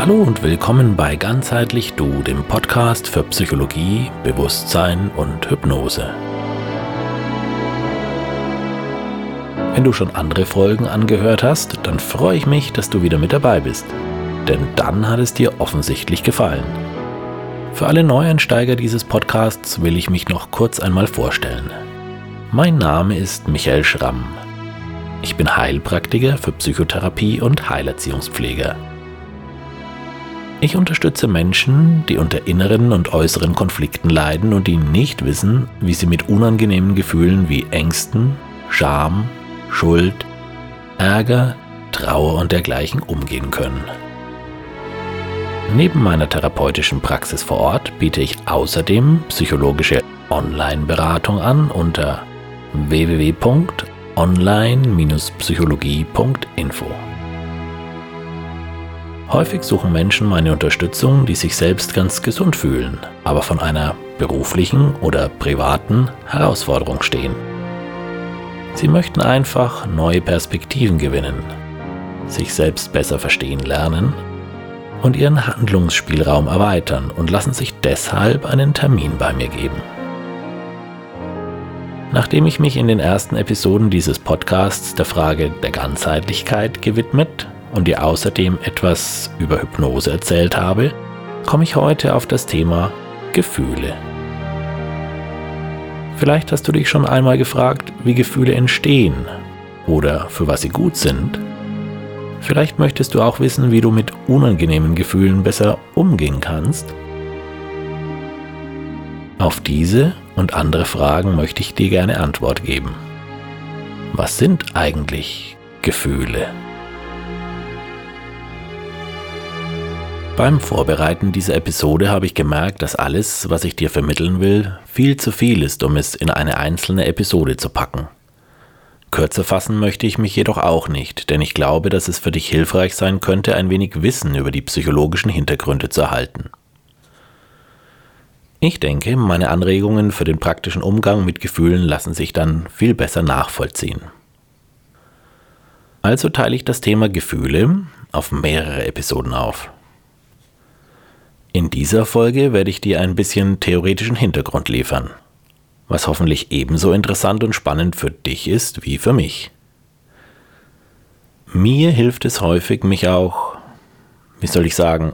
Hallo und willkommen bei Ganzheitlich Du, dem Podcast für Psychologie, Bewusstsein und Hypnose. Wenn du schon andere Folgen angehört hast, dann freue ich mich, dass du wieder mit dabei bist. Denn dann hat es dir offensichtlich gefallen. Für alle Neueinsteiger dieses Podcasts will ich mich noch kurz einmal vorstellen. Mein Name ist Michael Schramm. Ich bin Heilpraktiker für Psychotherapie und Heilerziehungspfleger. Ich unterstütze Menschen, die unter inneren und äußeren Konflikten leiden und die nicht wissen, wie sie mit unangenehmen Gefühlen wie Ängsten, Scham, Schuld, Ärger, Trauer und dergleichen umgehen können. Neben meiner therapeutischen Praxis vor Ort biete ich außerdem psychologische Online-Beratung an unter www.online-psychologie.info. Häufig suchen Menschen meine Unterstützung, die sich selbst ganz gesund fühlen, aber von einer beruflichen oder privaten Herausforderung stehen. Sie möchten einfach neue Perspektiven gewinnen, sich selbst besser verstehen lernen und ihren Handlungsspielraum erweitern und lassen sich deshalb einen Termin bei mir geben. Nachdem ich mich in den ersten Episoden dieses Podcasts der Frage der Ganzheitlichkeit gewidmet und dir außerdem etwas über Hypnose erzählt habe, komme ich heute auf das Thema Gefühle. Vielleicht hast du dich schon einmal gefragt, wie Gefühle entstehen oder für was sie gut sind. Vielleicht möchtest du auch wissen, wie du mit unangenehmen Gefühlen besser umgehen kannst. Auf diese und andere Fragen möchte ich dir gerne Antwort geben. Was sind eigentlich Gefühle? Beim Vorbereiten dieser Episode habe ich gemerkt, dass alles, was ich dir vermitteln will, viel zu viel ist, um es in eine einzelne Episode zu packen. Kürzer fassen möchte ich mich jedoch auch nicht, denn ich glaube, dass es für dich hilfreich sein könnte, ein wenig Wissen über die psychologischen Hintergründe zu erhalten. Ich denke, meine Anregungen für den praktischen Umgang mit Gefühlen lassen sich dann viel besser nachvollziehen. Also teile ich das Thema Gefühle auf mehrere Episoden auf. In dieser Folge werde ich dir ein bisschen theoretischen Hintergrund liefern, was hoffentlich ebenso interessant und spannend für dich ist wie für mich. Mir hilft es häufig, mich auch, wie soll ich sagen,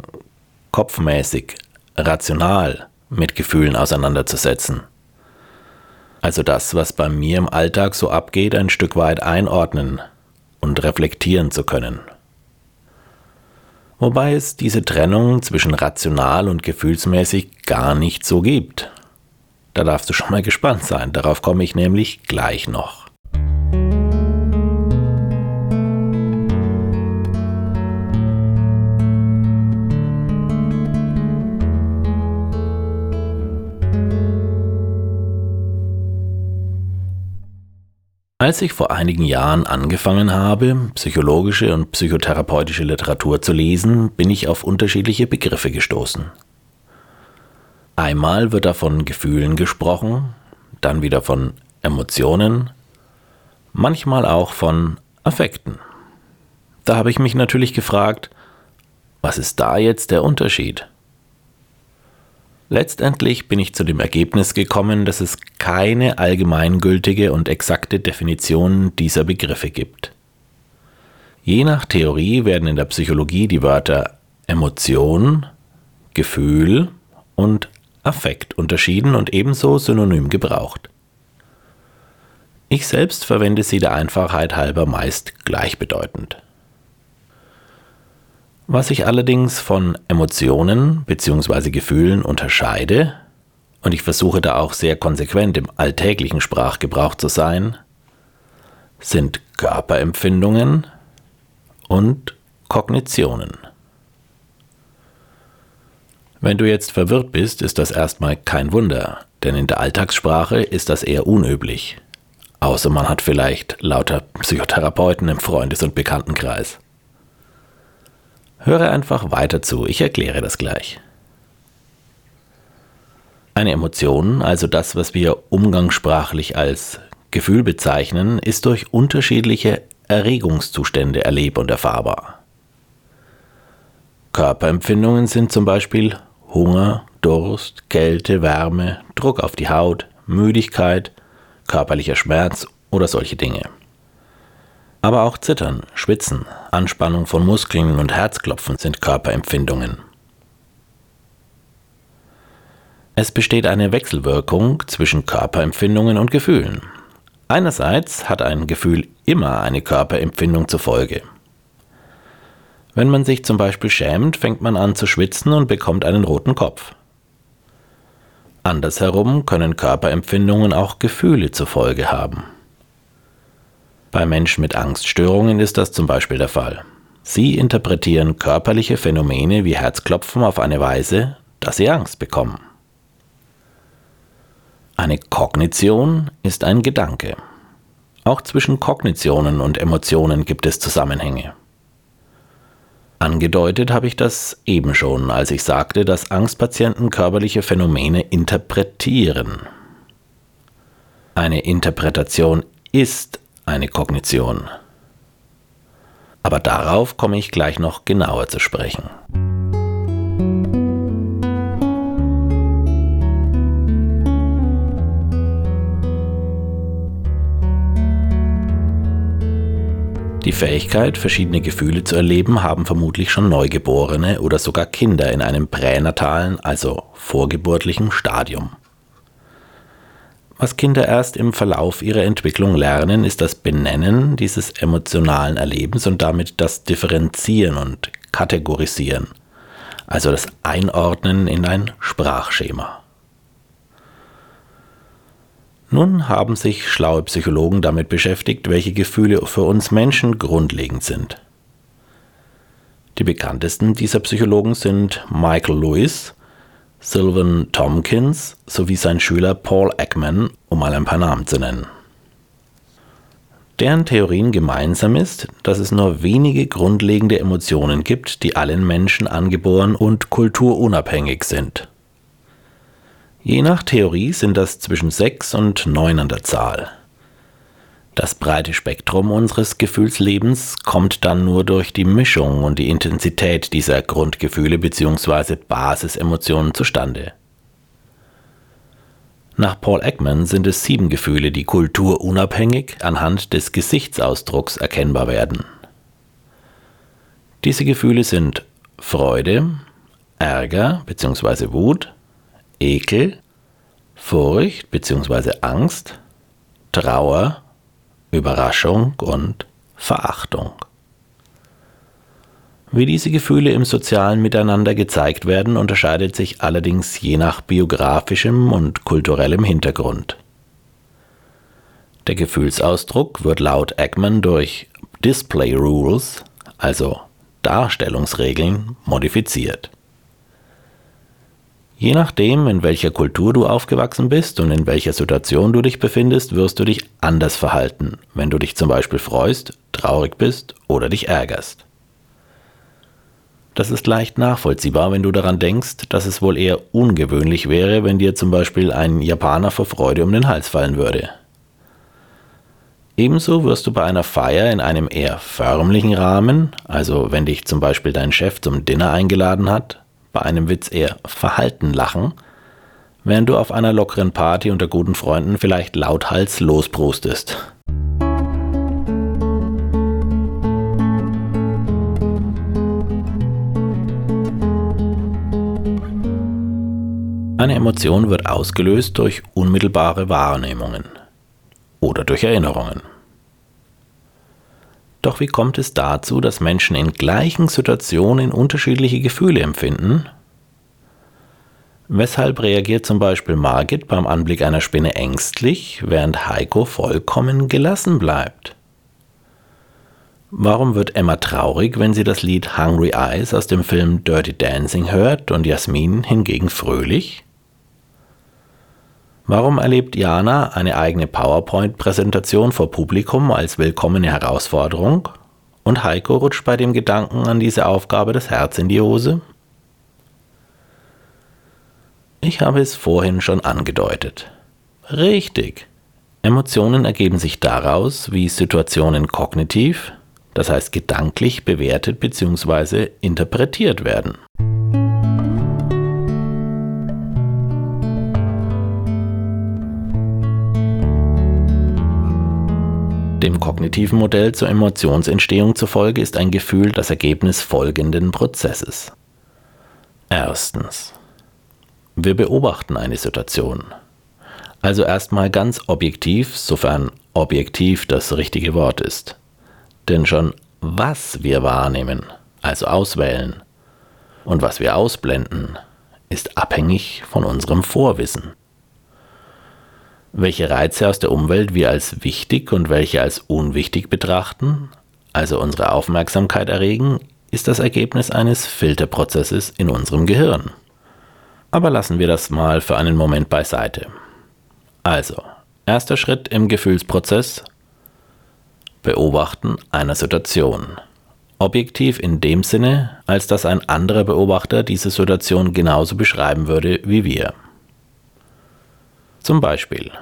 kopfmäßig, rational mit Gefühlen auseinanderzusetzen. Also das, was bei mir im Alltag so abgeht, ein Stück weit einordnen und reflektieren zu können wobei es diese Trennung zwischen rational und gefühlsmäßig gar nicht so gibt. Da darfst du schon mal gespannt sein, darauf komme ich nämlich gleich noch. Als ich vor einigen Jahren angefangen habe, psychologische und psychotherapeutische Literatur zu lesen, bin ich auf unterschiedliche Begriffe gestoßen. Einmal wird da von Gefühlen gesprochen, dann wieder von Emotionen, manchmal auch von Affekten. Da habe ich mich natürlich gefragt, was ist da jetzt der Unterschied? Letztendlich bin ich zu dem Ergebnis gekommen, dass es keine allgemeingültige und exakte Definition dieser Begriffe gibt. Je nach Theorie werden in der Psychologie die Wörter Emotion, Gefühl und Affekt unterschieden und ebenso synonym gebraucht. Ich selbst verwende sie der Einfachheit halber meist gleichbedeutend. Was ich allerdings von Emotionen bzw. Gefühlen unterscheide, und ich versuche da auch sehr konsequent im alltäglichen Sprachgebrauch zu sein, sind Körperempfindungen und Kognitionen. Wenn du jetzt verwirrt bist, ist das erstmal kein Wunder, denn in der Alltagssprache ist das eher unüblich. Außer man hat vielleicht lauter Psychotherapeuten im Freundes- und Bekanntenkreis. Höre einfach weiter zu, ich erkläre das gleich. Eine Emotion, also das, was wir umgangssprachlich als Gefühl bezeichnen, ist durch unterschiedliche Erregungszustände erleb- und erfahrbar. Körperempfindungen sind zum Beispiel Hunger, Durst, Kälte, Wärme, Druck auf die Haut, Müdigkeit, körperlicher Schmerz oder solche Dinge. Aber auch Zittern, Schwitzen, Anspannung von Muskeln und Herzklopfen sind Körperempfindungen. Es besteht eine Wechselwirkung zwischen Körperempfindungen und Gefühlen. Einerseits hat ein Gefühl immer eine Körperempfindung zur Folge. Wenn man sich zum Beispiel schämt, fängt man an zu schwitzen und bekommt einen roten Kopf. Andersherum können Körperempfindungen auch Gefühle zur Folge haben. Bei Menschen mit Angststörungen ist das zum Beispiel der Fall. Sie interpretieren körperliche Phänomene wie Herzklopfen auf eine Weise, dass sie Angst bekommen. Eine Kognition ist ein Gedanke. Auch zwischen Kognitionen und Emotionen gibt es Zusammenhänge. Angedeutet habe ich das eben schon, als ich sagte, dass Angstpatienten körperliche Phänomene interpretieren. Eine Interpretation ist eine Kognition. Aber darauf komme ich gleich noch genauer zu sprechen. Die Fähigkeit, verschiedene Gefühle zu erleben, haben vermutlich schon Neugeborene oder sogar Kinder in einem pränatalen, also vorgeburtlichen Stadium. Was Kinder erst im Verlauf ihrer Entwicklung lernen, ist das Benennen dieses emotionalen Erlebens und damit das Differenzieren und Kategorisieren, also das Einordnen in ein Sprachschema. Nun haben sich schlaue Psychologen damit beschäftigt, welche Gefühle für uns Menschen grundlegend sind. Die bekanntesten dieser Psychologen sind Michael Lewis, Sylvan Tompkins sowie sein Schüler Paul Ekman, um mal ein paar Namen zu nennen. Deren Theorien gemeinsam ist, dass es nur wenige grundlegende Emotionen gibt, die allen Menschen angeboren und kulturunabhängig sind. Je nach Theorie sind das zwischen sechs und neun an der Zahl. Das breite Spektrum unseres Gefühlslebens kommt dann nur durch die Mischung und die Intensität dieser Grundgefühle bzw. Basisemotionen zustande. Nach Paul Ekman sind es sieben Gefühle, die kulturunabhängig anhand des Gesichtsausdrucks erkennbar werden. Diese Gefühle sind Freude, Ärger bzw. Wut, Ekel, Furcht bzw. Angst, Trauer, Überraschung und Verachtung. Wie diese Gefühle im sozialen Miteinander gezeigt werden, unterscheidet sich allerdings je nach biografischem und kulturellem Hintergrund. Der Gefühlsausdruck wird laut Ekman durch Display Rules, also Darstellungsregeln, modifiziert. Je nachdem, in welcher Kultur du aufgewachsen bist und in welcher Situation du dich befindest, wirst du dich anders verhalten, wenn du dich zum Beispiel freust, traurig bist oder dich ärgerst. Das ist leicht nachvollziehbar, wenn du daran denkst, dass es wohl eher ungewöhnlich wäre, wenn dir zum Beispiel ein Japaner vor Freude um den Hals fallen würde. Ebenso wirst du bei einer Feier in einem eher förmlichen Rahmen, also wenn dich zum Beispiel dein Chef zum Dinner eingeladen hat, bei einem Witz eher verhalten lachen, während du auf einer lockeren Party unter guten Freunden vielleicht lauthals losbrustest. Eine Emotion wird ausgelöst durch unmittelbare Wahrnehmungen oder durch Erinnerungen. Doch wie kommt es dazu, dass Menschen in gleichen Situationen unterschiedliche Gefühle empfinden? Weshalb reagiert zum Beispiel Margit beim Anblick einer Spinne ängstlich, während Heiko vollkommen gelassen bleibt? Warum wird Emma traurig, wenn sie das Lied Hungry Eyes aus dem Film Dirty Dancing hört und Jasmin hingegen fröhlich? Warum erlebt Jana eine eigene PowerPoint-Präsentation vor Publikum als willkommene Herausforderung und Heiko rutscht bei dem Gedanken an diese Aufgabe das Herz in die Hose? Ich habe es vorhin schon angedeutet. Richtig. Emotionen ergeben sich daraus, wie Situationen kognitiv, das heißt gedanklich bewertet bzw. interpretiert werden. Dem kognitiven Modell zur Emotionsentstehung zufolge ist ein Gefühl das Ergebnis folgenden Prozesses. Erstens. Wir beobachten eine Situation. Also erstmal ganz objektiv, sofern objektiv das richtige Wort ist. Denn schon was wir wahrnehmen, also auswählen, und was wir ausblenden, ist abhängig von unserem Vorwissen. Welche Reize aus der Umwelt wir als wichtig und welche als unwichtig betrachten, also unsere Aufmerksamkeit erregen, ist das Ergebnis eines Filterprozesses in unserem Gehirn. Aber lassen wir das mal für einen Moment beiseite. Also, erster Schritt im Gefühlsprozess. Beobachten einer Situation. Objektiv in dem Sinne, als dass ein anderer Beobachter diese Situation genauso beschreiben würde wie wir. Zum Beispiel.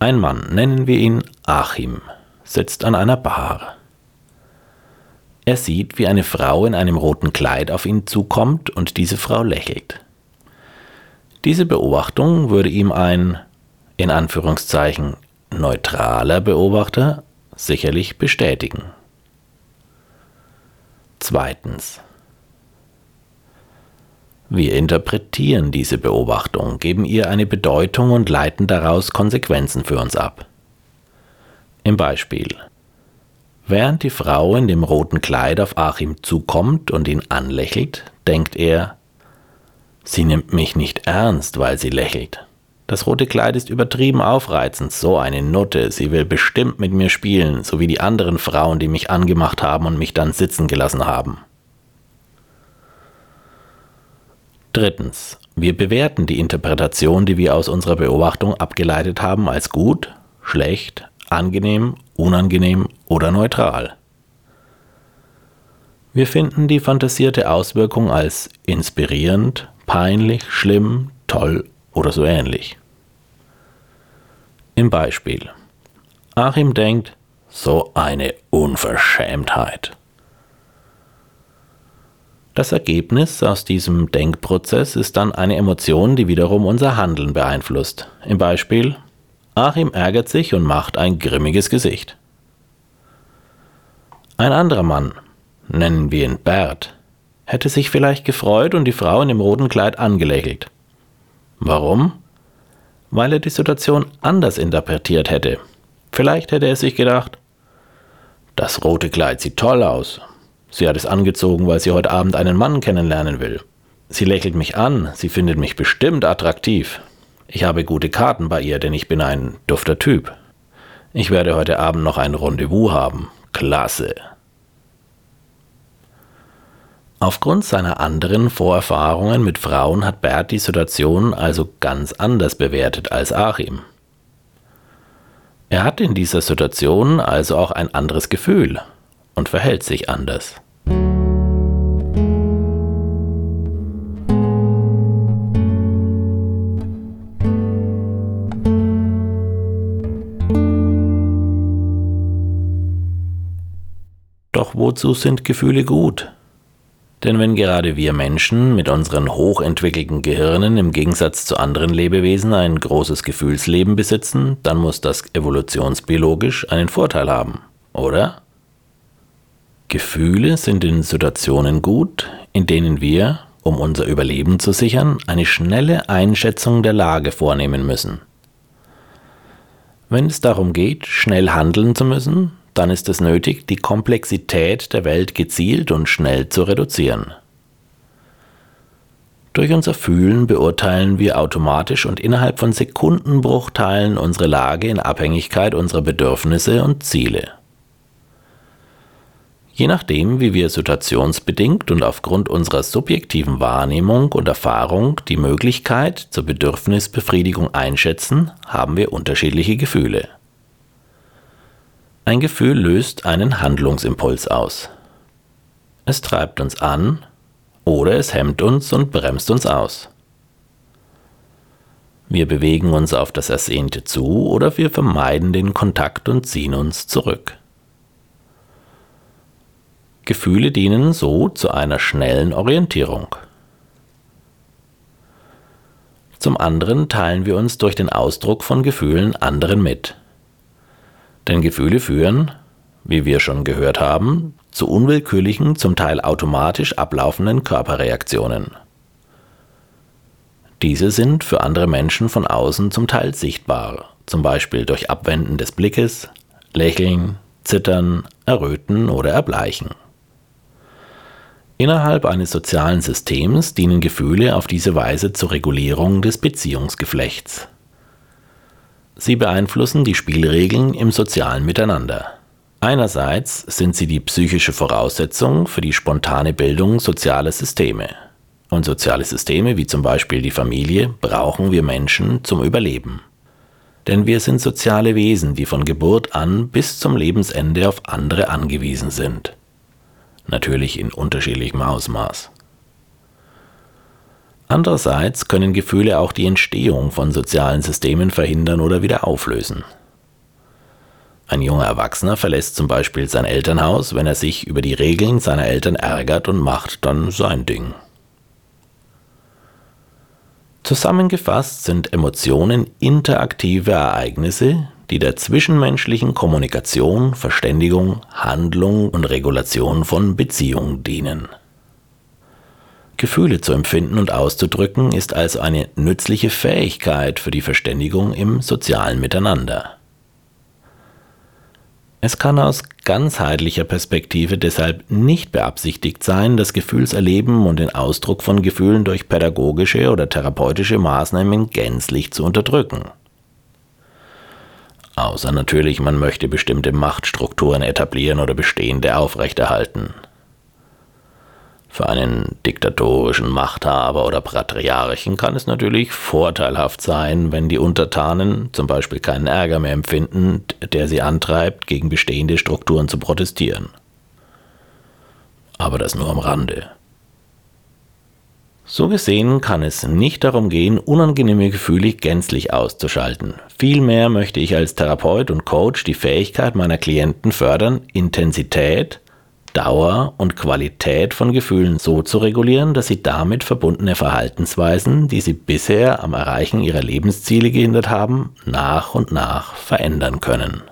Ein Mann, nennen wir ihn Achim, sitzt an einer Bar. Er sieht, wie eine Frau in einem roten Kleid auf ihn zukommt und diese Frau lächelt. Diese Beobachtung würde ihm ein, in Anführungszeichen, neutraler Beobachter sicherlich bestätigen. Zweitens. Wir interpretieren diese Beobachtung, geben ihr eine Bedeutung und leiten daraus Konsequenzen für uns ab. Im Beispiel. Während die Frau in dem roten Kleid auf Achim zukommt und ihn anlächelt, denkt er, sie nimmt mich nicht ernst, weil sie lächelt. Das rote Kleid ist übertrieben aufreizend, so eine Nutte, sie will bestimmt mit mir spielen, so wie die anderen Frauen, die mich angemacht haben und mich dann sitzen gelassen haben. Drittens. Wir bewerten die Interpretation, die wir aus unserer Beobachtung abgeleitet haben, als gut, schlecht, angenehm, unangenehm oder neutral. Wir finden die fantasierte Auswirkung als inspirierend, peinlich, schlimm, toll oder so ähnlich. Im Beispiel. Achim denkt, so eine Unverschämtheit. Das Ergebnis aus diesem Denkprozess ist dann eine Emotion, die wiederum unser Handeln beeinflusst. Im Beispiel, Achim ärgert sich und macht ein grimmiges Gesicht. Ein anderer Mann, nennen wir ihn Bert, hätte sich vielleicht gefreut und die Frau in dem roten Kleid angelächelt. Warum? Weil er die Situation anders interpretiert hätte. Vielleicht hätte er sich gedacht, das rote Kleid sieht toll aus. Sie hat es angezogen, weil sie heute Abend einen Mann kennenlernen will. Sie lächelt mich an, sie findet mich bestimmt attraktiv. Ich habe gute Karten bei ihr, denn ich bin ein dufter Typ. Ich werde heute Abend noch ein Rendezvous haben. Klasse. Aufgrund seiner anderen Vorerfahrungen mit Frauen hat Bert die Situation also ganz anders bewertet als Achim. Er hat in dieser Situation also auch ein anderes Gefühl und verhält sich anders. Doch wozu sind Gefühle gut? Denn wenn gerade wir Menschen mit unseren hochentwickelten Gehirnen im Gegensatz zu anderen Lebewesen ein großes Gefühlsleben besitzen, dann muss das evolutionsbiologisch einen Vorteil haben, oder? Gefühle sind in Situationen gut, in denen wir, um unser Überleben zu sichern, eine schnelle Einschätzung der Lage vornehmen müssen. Wenn es darum geht, schnell handeln zu müssen, dann ist es nötig, die Komplexität der Welt gezielt und schnell zu reduzieren. Durch unser Fühlen beurteilen wir automatisch und innerhalb von Sekundenbruchteilen unsere Lage in Abhängigkeit unserer Bedürfnisse und Ziele. Je nachdem, wie wir situationsbedingt und aufgrund unserer subjektiven Wahrnehmung und Erfahrung die Möglichkeit zur Bedürfnisbefriedigung einschätzen, haben wir unterschiedliche Gefühle. Ein Gefühl löst einen Handlungsimpuls aus. Es treibt uns an oder es hemmt uns und bremst uns aus. Wir bewegen uns auf das Ersehnte zu oder wir vermeiden den Kontakt und ziehen uns zurück. Gefühle dienen so zu einer schnellen Orientierung. Zum anderen teilen wir uns durch den Ausdruck von Gefühlen anderen mit. Denn Gefühle führen, wie wir schon gehört haben, zu unwillkürlichen, zum Teil automatisch ablaufenden Körperreaktionen. Diese sind für andere Menschen von außen zum Teil sichtbar, zum Beispiel durch Abwenden des Blickes, Lächeln, Zittern, Erröten oder Erbleichen. Innerhalb eines sozialen Systems dienen Gefühle auf diese Weise zur Regulierung des Beziehungsgeflechts. Sie beeinflussen die Spielregeln im sozialen Miteinander. Einerseits sind sie die psychische Voraussetzung für die spontane Bildung sozialer Systeme. Und soziale Systeme wie zum Beispiel die Familie brauchen wir Menschen zum Überleben. Denn wir sind soziale Wesen, die von Geburt an bis zum Lebensende auf andere angewiesen sind natürlich in unterschiedlichem Ausmaß. Andererseits können Gefühle auch die Entstehung von sozialen Systemen verhindern oder wieder auflösen. Ein junger Erwachsener verlässt zum Beispiel sein Elternhaus, wenn er sich über die Regeln seiner Eltern ärgert und macht dann sein Ding. Zusammengefasst sind Emotionen interaktive Ereignisse, die der zwischenmenschlichen Kommunikation, Verständigung, Handlung und Regulation von Beziehungen dienen. Gefühle zu empfinden und auszudrücken ist also eine nützliche Fähigkeit für die Verständigung im sozialen Miteinander. Es kann aus ganzheitlicher Perspektive deshalb nicht beabsichtigt sein, das Gefühlserleben und den Ausdruck von Gefühlen durch pädagogische oder therapeutische Maßnahmen gänzlich zu unterdrücken. Außer natürlich, man möchte bestimmte Machtstrukturen etablieren oder bestehende aufrechterhalten. Für einen diktatorischen Machthaber oder Patriarchen kann es natürlich vorteilhaft sein, wenn die Untertanen zum Beispiel keinen Ärger mehr empfinden, der sie antreibt, gegen bestehende Strukturen zu protestieren. Aber das nur am Rande. So gesehen kann es nicht darum gehen, unangenehme Gefühle gänzlich auszuschalten. Vielmehr möchte ich als Therapeut und Coach die Fähigkeit meiner Klienten fördern, Intensität, Dauer und Qualität von Gefühlen so zu regulieren, dass sie damit verbundene Verhaltensweisen, die sie bisher am Erreichen ihrer Lebensziele gehindert haben, nach und nach verändern können.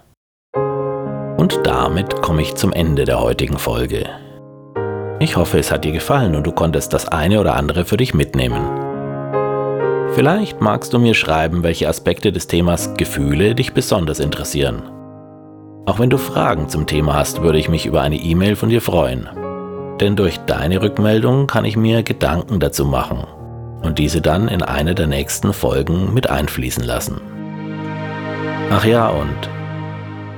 Und damit komme ich zum Ende der heutigen Folge. Ich hoffe, es hat dir gefallen und du konntest das eine oder andere für dich mitnehmen. Vielleicht magst du mir schreiben, welche Aspekte des Themas Gefühle dich besonders interessieren. Auch wenn du Fragen zum Thema hast, würde ich mich über eine E-Mail von dir freuen. Denn durch deine Rückmeldung kann ich mir Gedanken dazu machen und diese dann in eine der nächsten Folgen mit einfließen lassen. Ach ja, und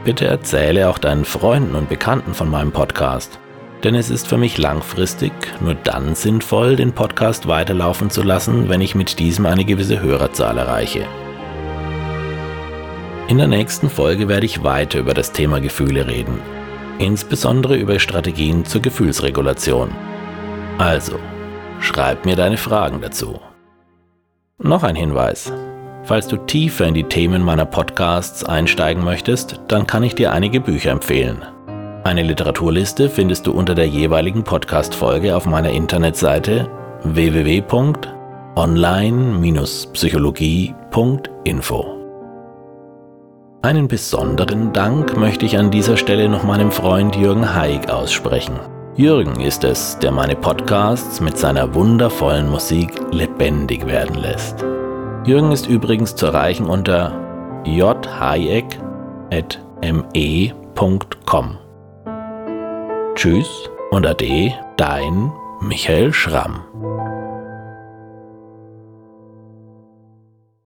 bitte erzähle auch deinen Freunden und Bekannten von meinem Podcast denn es ist für mich langfristig nur dann sinnvoll, den Podcast weiterlaufen zu lassen, wenn ich mit diesem eine gewisse Hörerzahl erreiche. In der nächsten Folge werde ich weiter über das Thema Gefühle reden, insbesondere über Strategien zur Gefühlsregulation. Also, schreib mir deine Fragen dazu. Noch ein Hinweis. Falls du tiefer in die Themen meiner Podcasts einsteigen möchtest, dann kann ich dir einige Bücher empfehlen. Eine Literaturliste findest du unter der jeweiligen Podcast-Folge auf meiner Internetseite www.online-psychologie.info. Einen besonderen Dank möchte ich an dieser Stelle noch meinem Freund Jürgen Haig aussprechen. Jürgen ist es, der meine Podcasts mit seiner wundervollen Musik lebendig werden lässt. Jürgen ist übrigens zu erreichen unter jhayek.me.com. Tschüss und Ade, dein Michael Schramm.